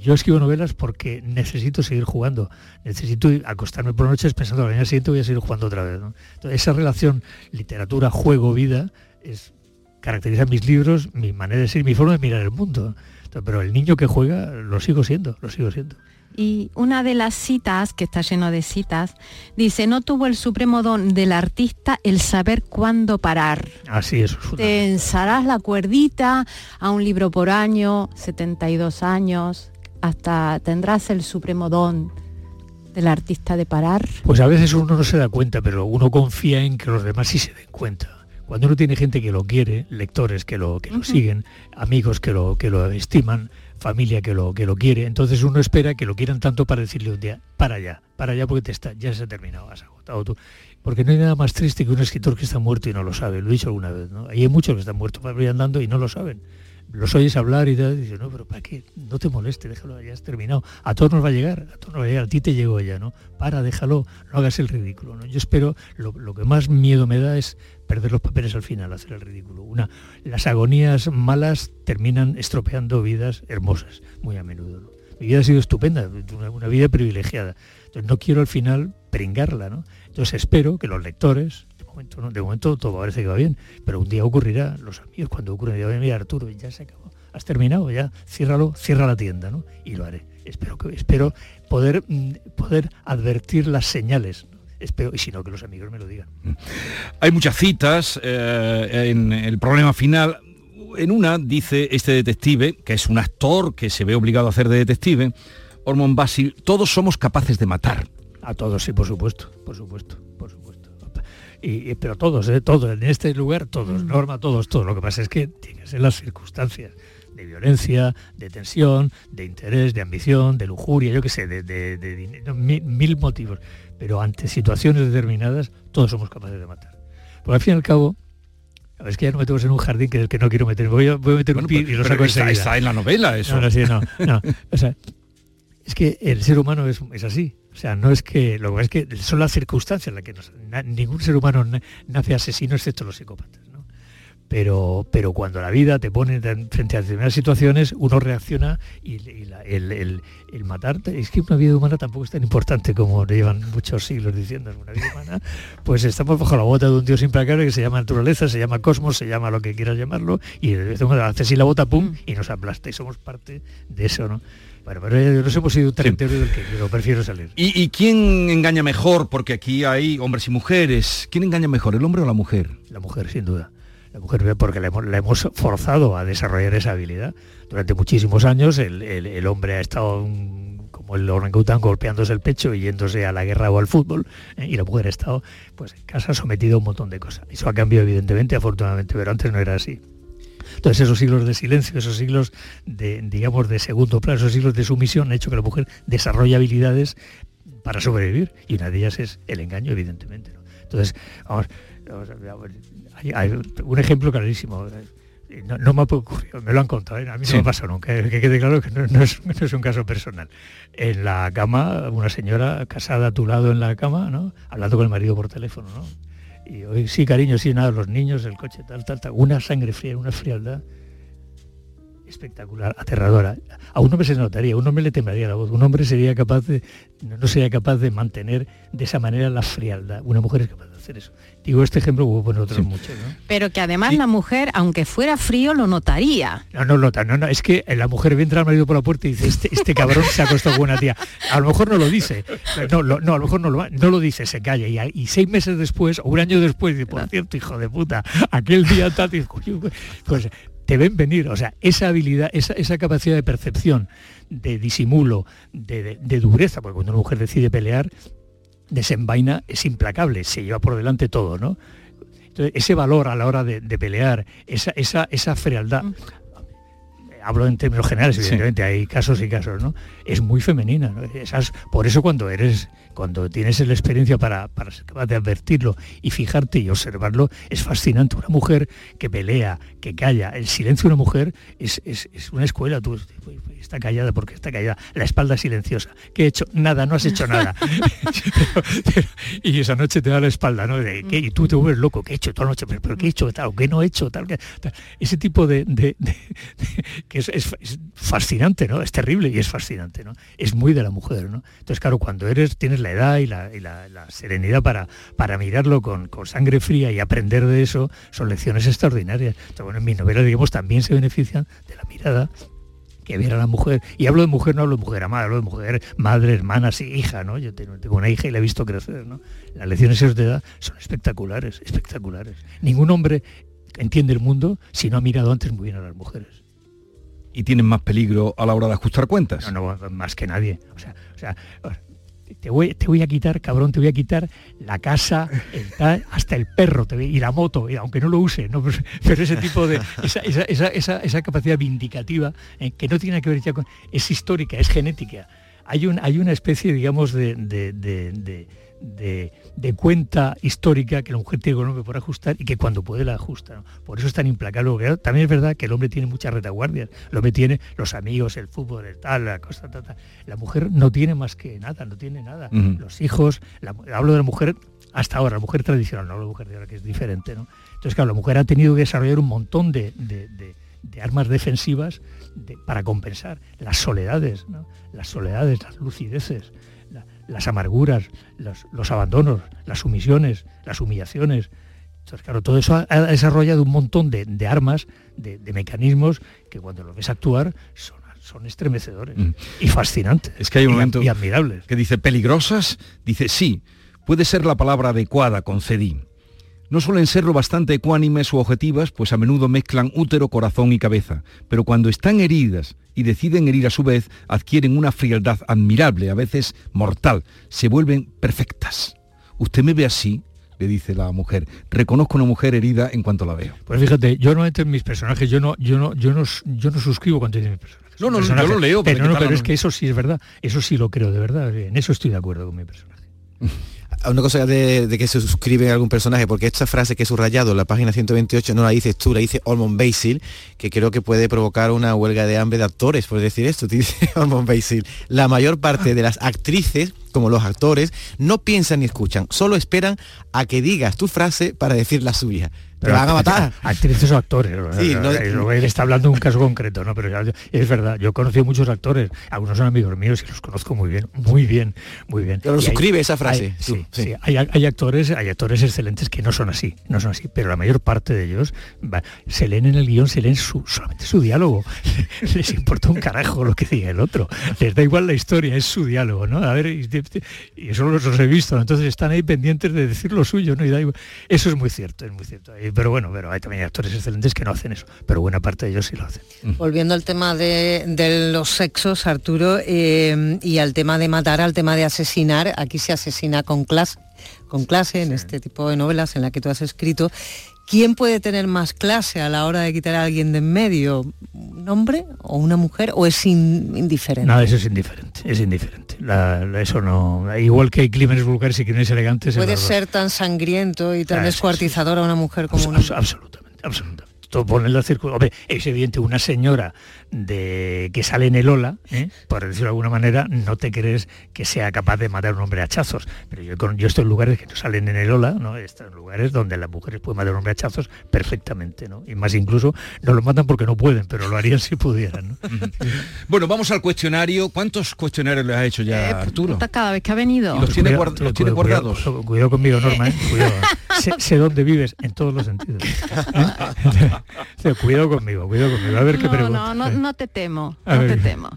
yo escribo novelas porque necesito seguir jugando. Necesito acostarme por noches pensando, la mañana siguiente voy a seguir jugando otra vez. Entonces, esa relación literatura, juego, vida, es, caracteriza mis libros, mi manera de ser, mi forma de mirar el mundo. Pero el niño que juega lo sigo siendo, lo sigo siendo. Y una de las citas, que está lleno de citas, dice, no tuvo el supremo don del artista el saber cuándo parar. Así es. Tensarás la cuerdita a un libro por año, 72 años, hasta tendrás el supremo don del artista de parar. Pues a veces uno no se da cuenta, pero uno confía en que los demás sí se den cuenta cuando uno tiene gente que lo quiere, lectores que lo, que lo siguen, amigos que lo, que lo estiman, familia que lo, que lo quiere, entonces uno espera que lo quieran tanto para decirle un día, para allá, para allá porque te está, ya se ha terminado, has agotado tú. Porque no hay nada más triste que un escritor que está muerto y no lo sabe, lo he dicho alguna vez, ¿no? hay muchos que están muertos para ir andando y no lo saben los oyes hablar y te dicen, no, pero ¿para qué? No te moleste, déjalo, ya has terminado. A todos nos va a llegar, a todos nos va a llegar, a ti te llegó ya, ¿no? Para, déjalo, no hagas el ridículo, ¿no? Yo espero, lo, que más miedo me da es perder los papeles al final, hacer el ridículo. Una, las agonías malas terminan estropeando vidas hermosas, muy a menudo. Mi vida ha sido estupenda, una, una vida privilegiada. Entonces no quiero al final pringarla, ¿no? Entonces espero que los lectores, de momento todo parece que va bien, pero un día ocurrirá, los amigos cuando ocurre, ya mira Arturo, ya se acabó, has terminado, ya, ciérralo, cierra la tienda, ¿no? Y lo haré. Espero que espero poder mm, poder advertir las señales. Espero, y si no, que los amigos me lo digan. Hay muchas citas eh, en el problema final. En una dice este detective, que es un actor que se ve obligado a hacer de detective, Ormond Basil, todos somos capaces de matar. A todos, sí, por supuesto, por supuesto y, pero todos, ¿eh? todos, en este lugar, todos, Norma, todos, todos. Lo que pasa es que tienen que ser las circunstancias de violencia, de tensión, de interés, de ambición, de lujuria, yo qué sé, de, de, mil, motivos. Pero ante situaciones determinadas, todos somos capaces de matar. Porque al fin y al cabo, es que ya no metemos en un jardín que, que no quiero meter. Voy a, voy a meter un pi y lo saco está, está, en la novela eso. No, no, no, O sea, es que el ser humano es, es, así. O sea, no es que lo que es que son las circunstancias en las que nos, ningún ser humano nace asesino excepto los psicópatas pero, pero cuando la vida te pone frente a determinadas situaciones, uno reacciona y, el, el, matarte, es que una vida humana tampoco es tan importante como llevan muchos siglos diciendo, una vida humana, pues estamos bajo la bota de un dios implacable que se llama naturaleza, se llama cosmos, se llama lo que quieras llamarlo, y haces y la bota, pum, mm. y nos aplasta, y somos parte de eso, ¿no? Bueno, pero nos hemos ido un del que yo prefiero salir. ¿Y, ¿Y, quién engaña mejor? Porque aquí hay hombres y mujeres. ¿Quién engaña mejor, el hombre o la mujer? La mujer, sin duda la mujer porque la hemos, forzado a desarrollar esa habilidad. Durante muchísimos años el, hombre ha estado como el orangután golpeándose el pecho y yéndose a la guerra o al fútbol, ¿eh? y la mujer ha estado pues, en casa sometida a un montón de cosas. Eso ha cambiado evidentemente, afortunadamente, pero antes no era así. Entonces esos siglos de silencio, esos siglos de, digamos, de segundo plano, esos siglos de sumisión han hecho que la mujer desarrolle habilidades para sobrevivir y una de ellas es el engaño, evidentemente. Entonces, vamos, hay, un ejemplo clarísimo. Eh, no, me ha ocurrido, me lo han contado, ¿eh? a mí no me pasa nunca, que quede claro que [laughs] no, es, un caso personal. En la cama, una señora casada a tu lado en la cama, ¿no? hablando con el marido por teléfono, ¿no? Y hoy sí, cariño, sí, nada, los niños, el coche, tal, tal, tal, una sangre fría, una frialdad espectacular, aterradora. A un hombre se notaría, un hombre le temblaría la voz, un hombre sería capaz de, no sería capaz de mantener de esa manera la frialdad. Una mujer es capaz hacer eso. Digo este ejemplo, hubo poner otros muchos, ¿no? Pero que además la mujer, aunque fuera frío, lo notaría. No, no nota, no, no, es que la mujer ve entrar al marido por la puerta y dice, este, este cabrón se ha acostado con una tía. A lo mejor no lo dice, no, no a lo mejor no lo, no lo dice, se calla. Y, seis meses después, o un año después, dice, por cierto, hijo de puta, aquel día tal, pues te ven venir, o sea, esa habilidad, esa, esa capacidad de percepción, de disimulo, de, dureza, porque cuando una mujer decide pelear, desenvaina, es implacable, se lleva por delante todo, ¿no? Entonces, ese valor a la hora de, pelear, esa, esa, esa frialdad, mm. hablo en términos generales, evidentemente, hay casos y casos, ¿no? Es muy femenina, ¿no? Esas, por eso cuando eres cuando tienes la experiencia para, para ser capaz de advertirlo y fijarte y observarlo, es fascinante. Una mujer que pelea, que calla, el silencio de una mujer es, es, es una escuela. Tú, está callada porque está callada, la espalda silenciosa. ¿Qué he hecho? Nada, no has hecho nada. [laughs] [laughs] y esa noche te da la espalda, ¿no? y tú te vuelves loco, ¿qué he hecho toda la noche? ¿Pero, qué he hecho? Tal, ¿Qué no he hecho? Tal, Ese tipo de... [laughs] que es, fascinante, ¿no? Es terrible y es fascinante, Es muy de la mujer, ¿no? Entonces, claro, cuando eres, tienes la edad y la, serenidad para, para mirarlo con, sangre fría y aprender de eso, son lecciones extraordinarias. bueno, en mi novela, digamos, también se benefician de la mirada que viera a la mujer, y hablo de mujer, no hablo de mujer amada, hablo de mujer, madre, hermana, sí, hija, ¿no? Yo tengo, una hija y la he visto crecer, ¿no? Las lecciones de edad son espectaculares, espectaculares. Ningún hombre entiende el mundo si no ha mirado antes muy bien a las mujeres. ¿Y tienen más peligro a la hora de ajustar cuentas? No, no, más que nadie. O sea, te voy, a quitar, cabrón, te voy a quitar la casa, hasta el perro y la moto, y aunque no lo use, pero ese tipo de, esa, capacidad vindicativa, eh, que no tiene que ver ya con, es histórica, es genética. Hay, un, hay una especie, digamos, de, cuenta histórica que la mujer tiene con el hombre por ajustar y que cuando puede la ajusta. Por eso es tan implacable. También es verdad que el hombre tiene muchas retaguardias. El hombre tiene los amigos, el fútbol, el tal, la cosa, tal, La mujer no tiene más que nada, no tiene nada. Los hijos, hablo de la mujer hasta ahora, la mujer tradicional, no la mujer de ahora, que es diferente. ¿no? Entonces, claro, la mujer ha tenido que desarrollar un montón de, armas defensivas para compensar las soledades, las soledades, las lucideces, las amarguras, los, abandonos, las sumisiones, las humillaciones. Entonces, claro, todo eso ha, desarrollado un montón de, armas, de, mecanismos que cuando lo ves actuar son, estremecedores mm. y fascinantes. Es que hay un momento y admirables. que dice peligrosas, dice sí, puede ser la palabra adecuada, concedí no suelen serlo bastante ecuánimes o objetivas, pues a menudo mezclan útero, corazón y cabeza, pero cuando están heridas y deciden herir a su vez, adquieren una frialdad admirable, a veces mortal, se vuelven perfectas. ¿Usted me ve así? le dice la mujer. Reconozco una mujer herida en cuanto la veo. Pues fíjate, yo no entro en mis personajes, yo no, yo no, yo no, yo no suscribo cuando dicen mis personajes. No, no, Personaje, yo lo leo. Pero, no, pero es que eso sí es verdad, eso sí lo creo de verdad, en eso estoy de acuerdo con mi personaje. [laughs] Una cosa de, que se suscribe a algún personaje, porque esta frase que he subrayado en la página 128 no la dices tú, la dice Ormond Basil, que creo que puede provocar una huelga de hambre de actores por decir esto, te [laughs] dice Ormond Basil. La mayor parte de las actrices, como los actores, no piensan ni escuchan, solo esperan a que digas tu frase para decir la suya. Van a matar. Actrices o actores. Sí, no- él está hablando de un caso concreto, ¿no? Pero ya- es verdad, yo he conocido muchos actores, algunos son amigos míos y los conozco muy bien, muy bien, muy bien. Pero lo suscribe esa frase, hay- tú, sí, sí. sí, hay, hay actores, hay actores excelentes que no son así, no son así, pero la mayor parte de ellos va, se leen en el guion, se leen su- solamente su diálogo. [laughs] Les importa un carajo lo que diga el otro. Les da igual la historia, es su diálogo, ¿no? A ver, y, y eso los, los he visto, ¿no? entonces están ahí pendientes de decir lo suyo, ¿no? Y da igual. Eso es muy cierto, es muy cierto. Pero bueno, pero hay también actores excelentes que no hacen eso, pero buena parte de ellos sí lo hacen. Volviendo al tema de, de los sexos, Arturo, eh, y al tema de matar, al tema de asesinar, aquí se asesina con clase, con clase en este tipo de novelas en la que tú has escrito. ¿Quién puede tener más clase a la hora de quitar a alguien de en medio? ¿Un hombre o una mujer? ¿O es in- indiferente? Nada, eso es indiferente, es indiferente. La- la- eso no, igual que hay crímenes vulgares y crímenes elegantes. ¿Puede ser tan sangriento y tan Ah, sí, descuartizador a una mujer como Abs- un abs- hombre? absolutamente, absolutamente. Todo pone la circun- Hombre, es evidente, una señora de que sale en el ola, ¿eh? por decirlo de alguna manera, no te crees que sea capaz de matar a un hombre a hachazos. Pero yo, con- yo estoy en lugares que no salen en el ola, ¿no? Estoy en lugares donde las mujeres pueden matar a un hombre a hachazos perfectamente, ¿no? Y más incluso no lo matan porque no pueden, pero lo harían si pudieran, ¿no? [laughs] Bueno, vamos al cuestionario. ¿Cuántos cuestionarios le has hecho ya, Eh, Arturo? puta, Cada vez que ha venido. ¿Y los tiene, Cuidado, guard- los tiene cuidado, guardados? Cuidado, cuidado conmigo, Norma, ¿eh? Cuidado. [laughs] sé, sé dónde vives en todos los sentidos. [laughs] ¿eh? Sea, cuidado conmigo, cuidado conmigo. A ver qué no, pregunta. no, no, no te temo, A no ver. te temo.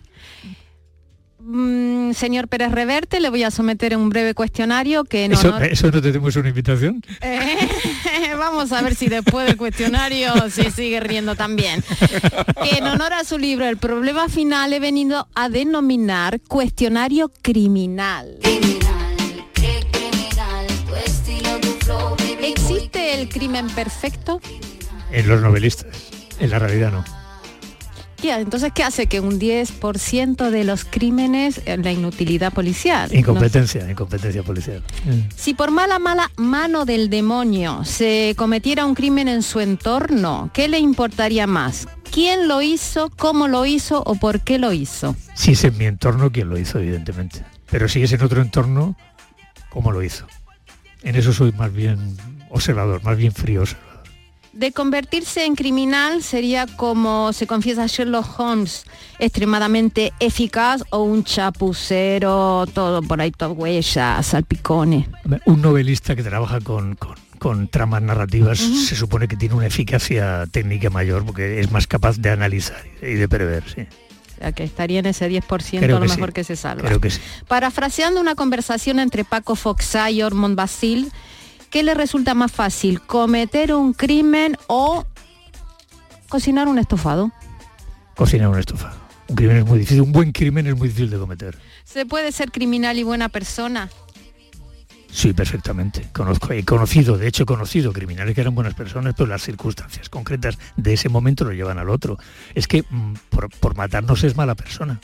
Mm, señor Pérez Reverte, le voy a someter un breve cuestionario que en ¿Eso, honor- ¿Eso no te tenemos una invitación? Eh, [laughs] vamos a ver si después del cuestionario se sigue riendo también. Que en honor a su libro El problema final he venido a denominar cuestionario criminal. ¿Existe el crimen perfecto? En los novelistas. En la realidad no. ¿Qué? Entonces, ¿qué hace que un 10% de los crímenes, eh, la inutilidad policial? No Incompetencia, incompetencia policial. Si por mala, mala mano del demonio se cometiera un crimen en su entorno, ¿qué le importaría más? ¿Quién lo hizo, cómo lo hizo o por qué lo hizo? Si es en mi entorno quien lo hizo, evidentemente. Pero si es en otro entorno, ¿cómo lo hizo? En eso soy más bien observador, más bien frío observador. De convertirse en criminal sería como se confiesa Sherlock Holmes, extremadamente eficaz o un chapucero, todo por ahí, todo huellas, salpicones. Un novelista que trabaja con, con- con tramas narrativas se supone que tiene una eficacia técnica mayor porque es más capaz de analizar y de prever, sí. O sea, que estaría en ese 10% Creo a lo que sí. mejor que se salva. Creo que sí. Parafraseando una conversación entre Paco Foxá y Ormond Basil, ¿qué le resulta más fácil, cometer un crimen o cocinar un estofado? Cocinar un estofado. Un crimen es muy difícil, un buen crimen es muy difícil de cometer. ¿Se puede ser criminal y buena persona? Sí, perfectamente. Conozco, he conocido, de hecho he conocido criminales que eran buenas personas, pero las circunstancias concretas de ese momento lo llevan al otro. Es que mm, por, por matarnos es mala persona.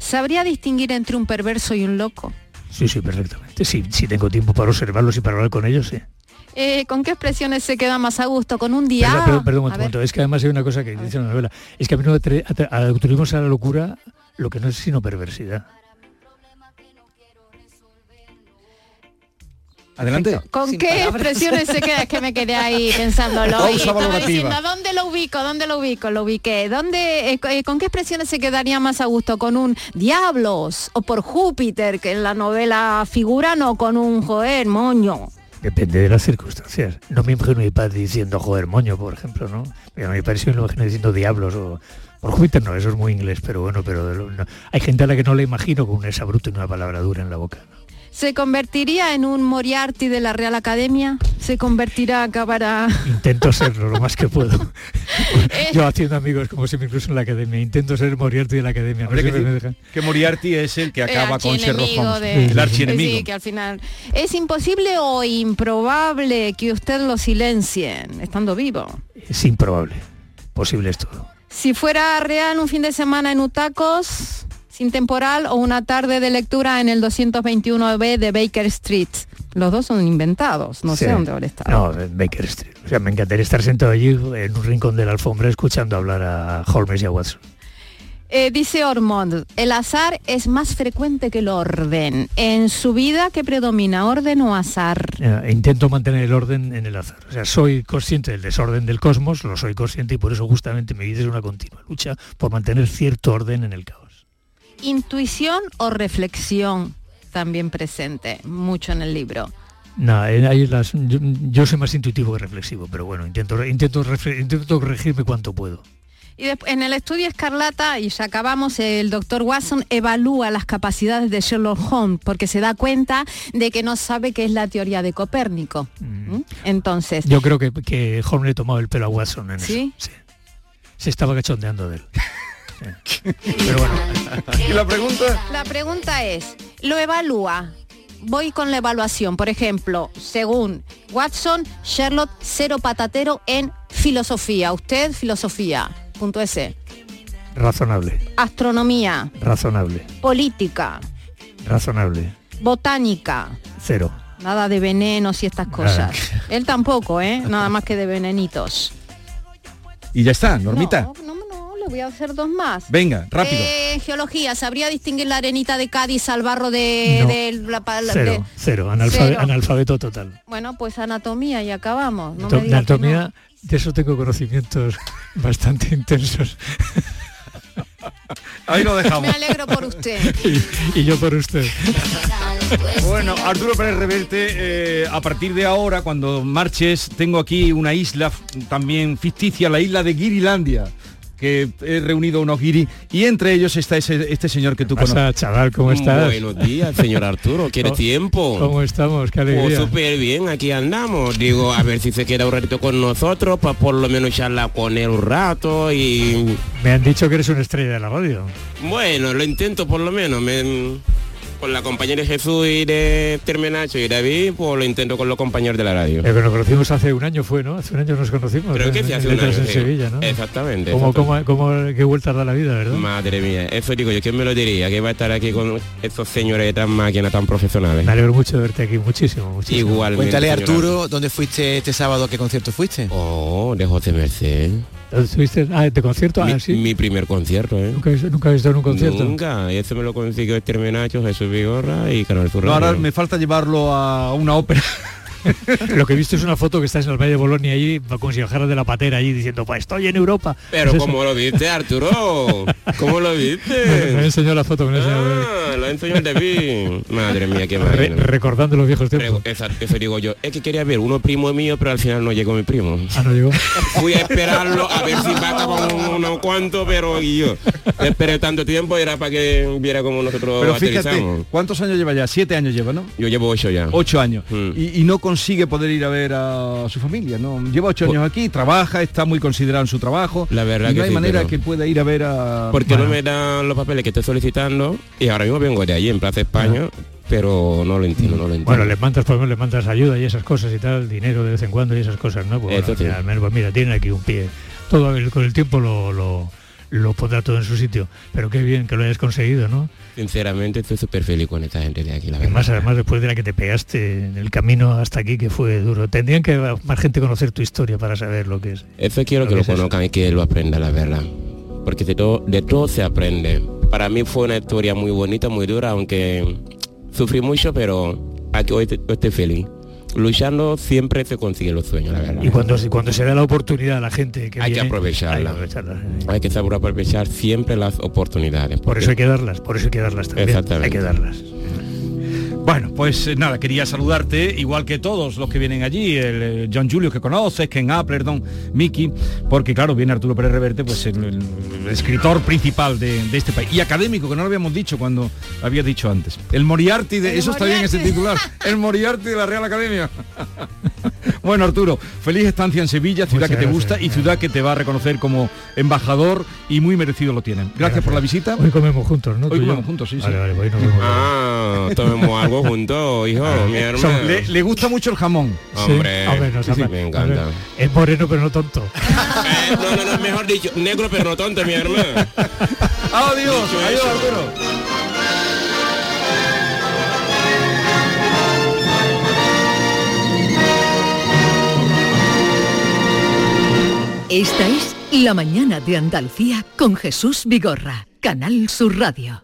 ¿Sabría distinguir entre un perverso y un loco? Sí, sí, perfectamente. Sí, sí tengo tiempo para observarlos y para hablar con ellos, sí. Eh, ¿Con qué expresiones se queda más a gusto? ¿Con un día? Perdón, perdón, perdón, un momento. Es que además hay una cosa que dice la novela. Es que a mí no atribuimos a la locura lo que no es sino perversidad. Adelante. ¿Con Sin qué palabras. expresiones se queda? Es que me quedé ahí pensándolo. Pausa y estaba valorativa. diciendo, ¿dónde lo ubico? ¿Dónde lo ubico? Lo ubiqué. ¿Dónde, eh, eh, ¿Con qué expresiones se quedaría más a gusto? ¿Con un diablos? ¿O por Júpiter, que en la novela figuran? ¿O con un joder, moño? Depende de las circunstancias. No me imagino a mi padre diciendo joder moño, por ejemplo, ¿no? Pero a mi padre sí me lo imagino diciendo diablos o... Por Júpiter no, eso es muy inglés, pero bueno, pero de lo- no. hay gente a la que no le imagino con un esa bruto y una palabra dura en la boca. ¿Se convertiría en un Moriarty de la Real Academia? ¿Se convertirá, acabará? [laughs] Intento serlo lo más que puedo. [laughs] Yo haciendo amigos como si me incluso en la academia. Intento ser Moriarty de la academia. No que siempre me decir dejan. que Moriarty es el que acaba con Sherlock Holmes. de- El archienemigo. Sí, que al final es imposible o improbable que usted lo silencien estando vivo. Es improbable. Posible es todo. Si fuera real un fin de semana en Utacos, sin temporal o una tarde de lectura en el 221B de Baker Street. Los dos son inventados, no Sí. sé dónde habrá estado. No, Baker Street. O sea, me encantaría estar sentado allí en un rincón de la alfombra escuchando hablar a Holmes y a Watson. Eh, dice Ormond, el azar es más frecuente que el orden. En su vida, ¿qué predomina, orden o azar? Eh, intento mantener el orden en el azar. O sea, soy consciente del desorden del cosmos, lo soy consciente y por eso justamente mi vida es una continua lucha por mantener cierto orden en el caos. Intuición o reflexión, también presente, mucho en el libro. Nada, eh, ahí las, yo, yo soy más intuitivo que reflexivo, pero bueno, intento, intento, refle- intento corregirme cuanto puedo. Y desp- en el estudio Escarlata, y ya acabamos, el doctor Watson evalúa las capacidades de Sherlock Holmes porque se da cuenta de que no sabe qué es la teoría de Copérnico. ¿Mm? Entonces, Yo creo que, que Holmes le ha tomado el pelo a Watson en ¿Sí? eso. Sí. Se estaba cachondeando de él. [laughs] Pero bueno, [laughs] ¿Y la pregunta? la pregunta es, ¿lo evalúa? Voy con la evaluación, por ejemplo, según Watson, Sherlock cero patatero en filosofía. Usted, filosofía. Punto S. razonable, Astronomía, razonable, política, razonable. botánica. Cero. Nada de venenos y estas cosas. Él tampoco, ¿eh? Nada más que de venenitos. Y ya está, Normita. No, no, no, le voy a hacer dos más. Venga, rápido. Eh, geología, ¿sabría distinguir la arenita de Cádiz al barro de, No. de la, Cero, de- cero. Analfabe- Cero. Analfabeto total. Bueno, pues anatomía y acabamos. No To- me de diga que anatomía, de eso tengo conocimientos [laughs] bastante intensos. [laughs] Ahí lo no. dejamos. Me alegro por usted. [laughs] y, y yo por usted. Bueno, Arturo Pérez Reverte, eh, a partir de ahora, cuando marches, tengo aquí una isla también ficticia, la isla de Girilandia, que he reunido unos guiri, y entre ellos está ese- este señor que tú Pasa, conoces. chaval, ¿cómo estás? Buenos días, señor [laughs] Arturo. ¿Quiere ¿Cómo- tiempo? ¿Cómo estamos? Qué Pues alegría. súper bien, aquí andamos. Digo, a ver si se queda un ratito con nosotros para por lo menos charlar con él un rato y... Me han dicho que eres una estrella de la radio. Bueno, lo intento por lo menos. Me- con la compañera de Jesús y de Termenacho y David, pues lo intento con los compañeros de la radio. Pero que nos conocimos hace un año fue, ¿no? Hace un año nos conocimos. Creo que sí, hace un Letras año, en sí. Sevilla, ¿no? Exactamente. ¿Cómo, exactamente. cómo, cómo- qué vueltas da la vida, verdad? Madre mía, eso digo yo, ¿quién me lo diría? Que va a estar aquí con estos señores tan máquinas, tan profesionales. Me alegro mucho de verte aquí, muchísimo, muchísimo. Igualmente. Cuéntale Arturo, ¿dónde fuiste este sábado? ¿A qué concierto fuiste? Oh, de José Merced. ¿Estuviste? Ah, ¿de concierto? mi, Ah, sí. mi primer concierto, ¿eh? ¿Nunca, nunca habéis estado en un concierto? Nunca. Y eso me lo consiguió este Menacho, Jesús Vigorra y Canal Sur No, ahora me falta llevarlo a una ópera. [laughs] [laughs] Lo que he visto es una foto que estás en el Valle de Bolonia allí, como si bajara de la patera allí diciendo, pues estoy en Europa. Pero Pues. ¿cómo lo viste, Arturo? ¿Cómo lo [laughs] Me, me viste? enseñó la foto, me. Ah, lo enseñó el David. Madre mía, qué Re- madre. recordando los viejos tiempos. Eso digo yo. Es que quería ver uno primo mío, pero al final no llegó mi primo. Ah, no llegó. [laughs] Fui a esperarlo a ver si va con unos cuantos, pero y yo esperé tanto tiempo era para que viera cómo nosotros Pero fíjate. ¿cuántos años lleva ya? Siete años lleva, ¿no? Yo llevo ocho ya. Ocho años. Mm. Y, y no consigue poder ir a ver a su familia, ¿no? Lleva ocho años aquí, trabaja, está muy considerado en su trabajo. La verdad y no que hay sí, manera pero- que pueda ir a ver a... Porque Bueno, no me dan los papeles que estoy solicitando y ahora mismo vengo de allí en Plaza España, pero no lo entiendo, no lo entiendo. Bueno, le mandas, por ejemplo, le mandas ayuda y esas cosas y tal, dinero de vez en cuando y esas cosas, ¿no? Pues, bueno, al menos, pues mira, tienen aquí un pie. Todo el- con el tiempo lo, lo, lo pondrá todo en su sitio. Pero qué bien que lo hayas conseguido, ¿no? Sinceramente estoy súper feliz con esta gente de aquí, la verdad. Además, además después de la que te pegaste en el camino hasta aquí, que fue duro. Tendrían que más gente conocer tu historia para saber lo que es. Eso quiero Lo que que lo es eso. conozcan y que lo aprenda, la verdad. Porque de todo, de todo se aprende. Para mí fue una historia muy bonita, muy dura, aunque sufrí mucho, pero aquí hoy estoy feliz. Luchando siempre se consigue los sueños, la verdad. Y cuando, se- cuando se da la oportunidad a la gente que Hay que viene, aprovecharla. hay que aprovecharla. Hay que saber aprovechar siempre las oportunidades. Por eso hay que darlas, por eso hay que darlas también. Exactamente. Hay que darlas. Bueno, pues eh, nada, quería saludarte, igual que todos los que vienen allí, el eh, John Julio que conoces, Ken Appleton, Mickey, porque claro, viene Arturo Pérez Reverte, pues el, el- el escritor principal de, de este país. Y académico, que no lo habíamos dicho cuando lo había dicho antes. El Moriarty de. El eso está bien ese titular. El Moriarty de la Real Academia. [laughs] bueno, Arturo, feliz estancia en Sevilla, ciudad Muchas que te gracias. gusta y ciudad que te va a reconocer como embajador y muy merecido lo tienen. Gracias, por la visita. Hoy comemos juntos, ¿no? Hoy comemos juntos, sí, Vale, sí. vale, hoy nos vemos. Ah, tomemos algo [laughs] juntos, hijo, mi hermano. Le, le gusta mucho el jamón. Sí. Hombre, Hombre, no, sí, sí, sabe- me encanta. hombre, Es moreno pero no tonto. [laughs] Eh, no, no, no, mejor dicho, negro pero no tonto, mi hermano. [laughs] Adiós, Dicho adiós eso. Arturo. Esta es La mañana de Andalucía con Jesús Vigorra, Canal Sur Radio.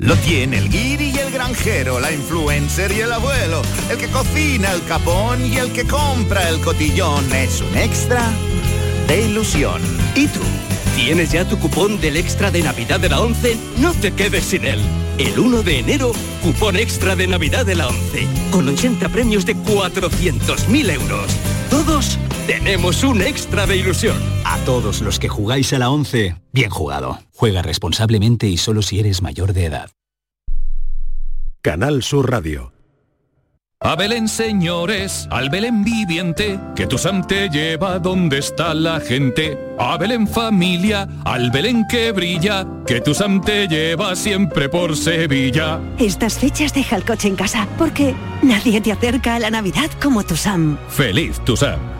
Lo tiene el guiri y el granjero, la influencer y el abuelo, el que cocina el capón y el que compra el cotillón. Es un extra de ilusión. ¿Y tú? ¿Tienes ya tu cupón del extra de Navidad de la 11? No te quedes sin él. El 1 de enero, cupón extra de Navidad de la 11, con 80 premios de 400.000 euros. Todos tenemos un extra de ilusión. A todos los que jugáis a la 11, bien jugado. Juega responsablemente y solo si eres mayor de edad. Canal Sur Radio. A Belén, señores, al Belén viviente, que tu Sam te lleva donde está la gente. A Belén, familia, al Belén que brilla, que tu Sam te lleva siempre por Sevilla. Estas fechas deja el coche en casa, porque nadie te acerca a la Navidad como tu Sam. Feliz tu Sam.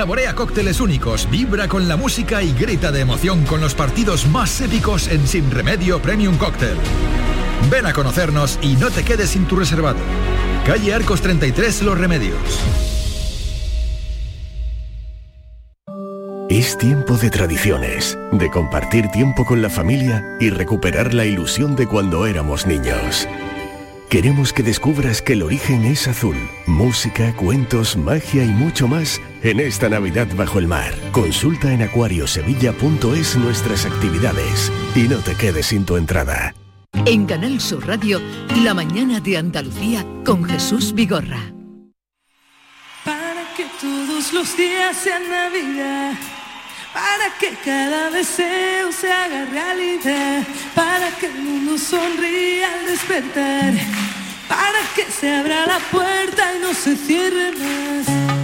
Saborea cócteles únicos, vibra con la música y grita de emoción con los partidos más épicos en Sin Remedio Premium Cóctel. Ven a conocernos y no te quedes sin tu reservado. Calle Arcos 33 Los Remedios. Es tiempo de tradiciones, de compartir tiempo con la familia y recuperar la ilusión de cuando éramos niños. Queremos que descubras que el origen es azul. Música, cuentos, magia y mucho más en esta Navidad bajo el mar. Consulta en acuariosevilla.es nuestras actividades y no te quedes sin tu entrada. En Canal Sur Radio, La mañana de Andalucía con Jesús Vigorra. Para que todos los días sean Navidad. Para que cada deseo se haga realidad. Para que el mundo sonría al despertar. Para que se abra la puerta y no se cierre más.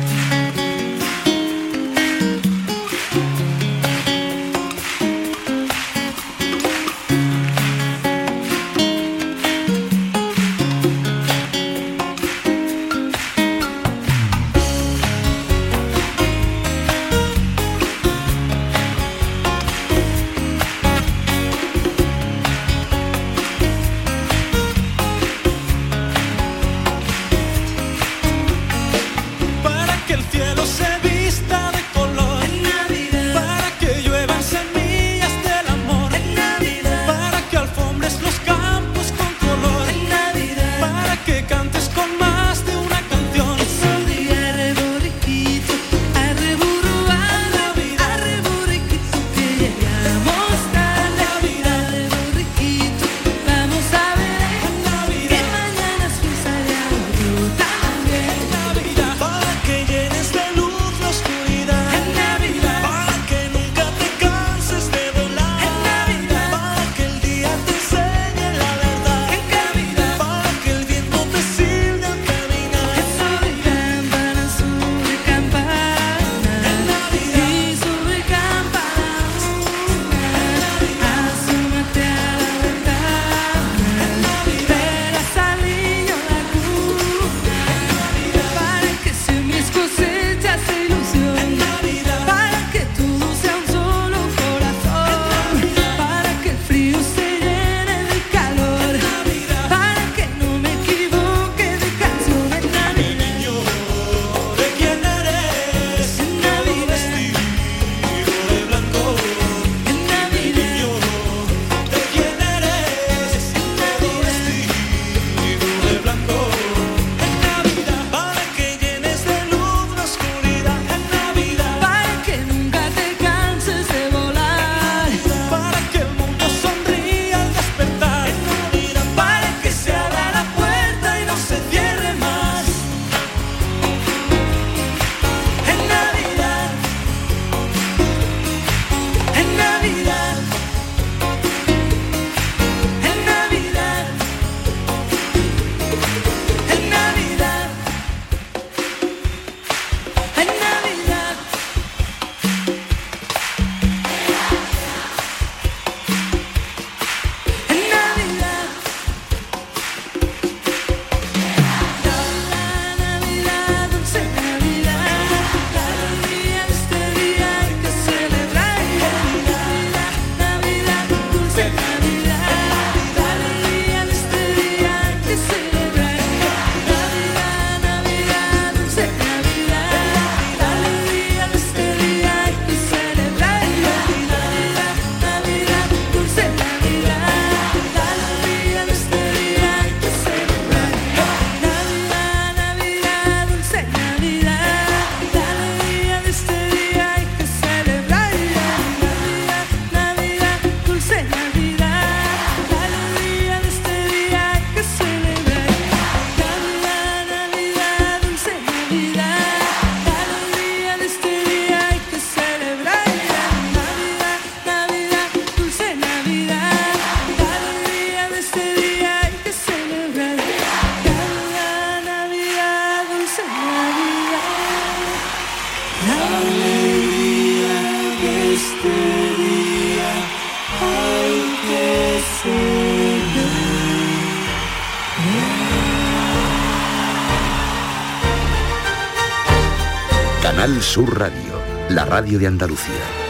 Sur Radio, la radio de Andalucía.